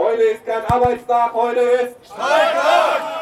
Heute ist kein Arbeitstag, heute ist Streiktag!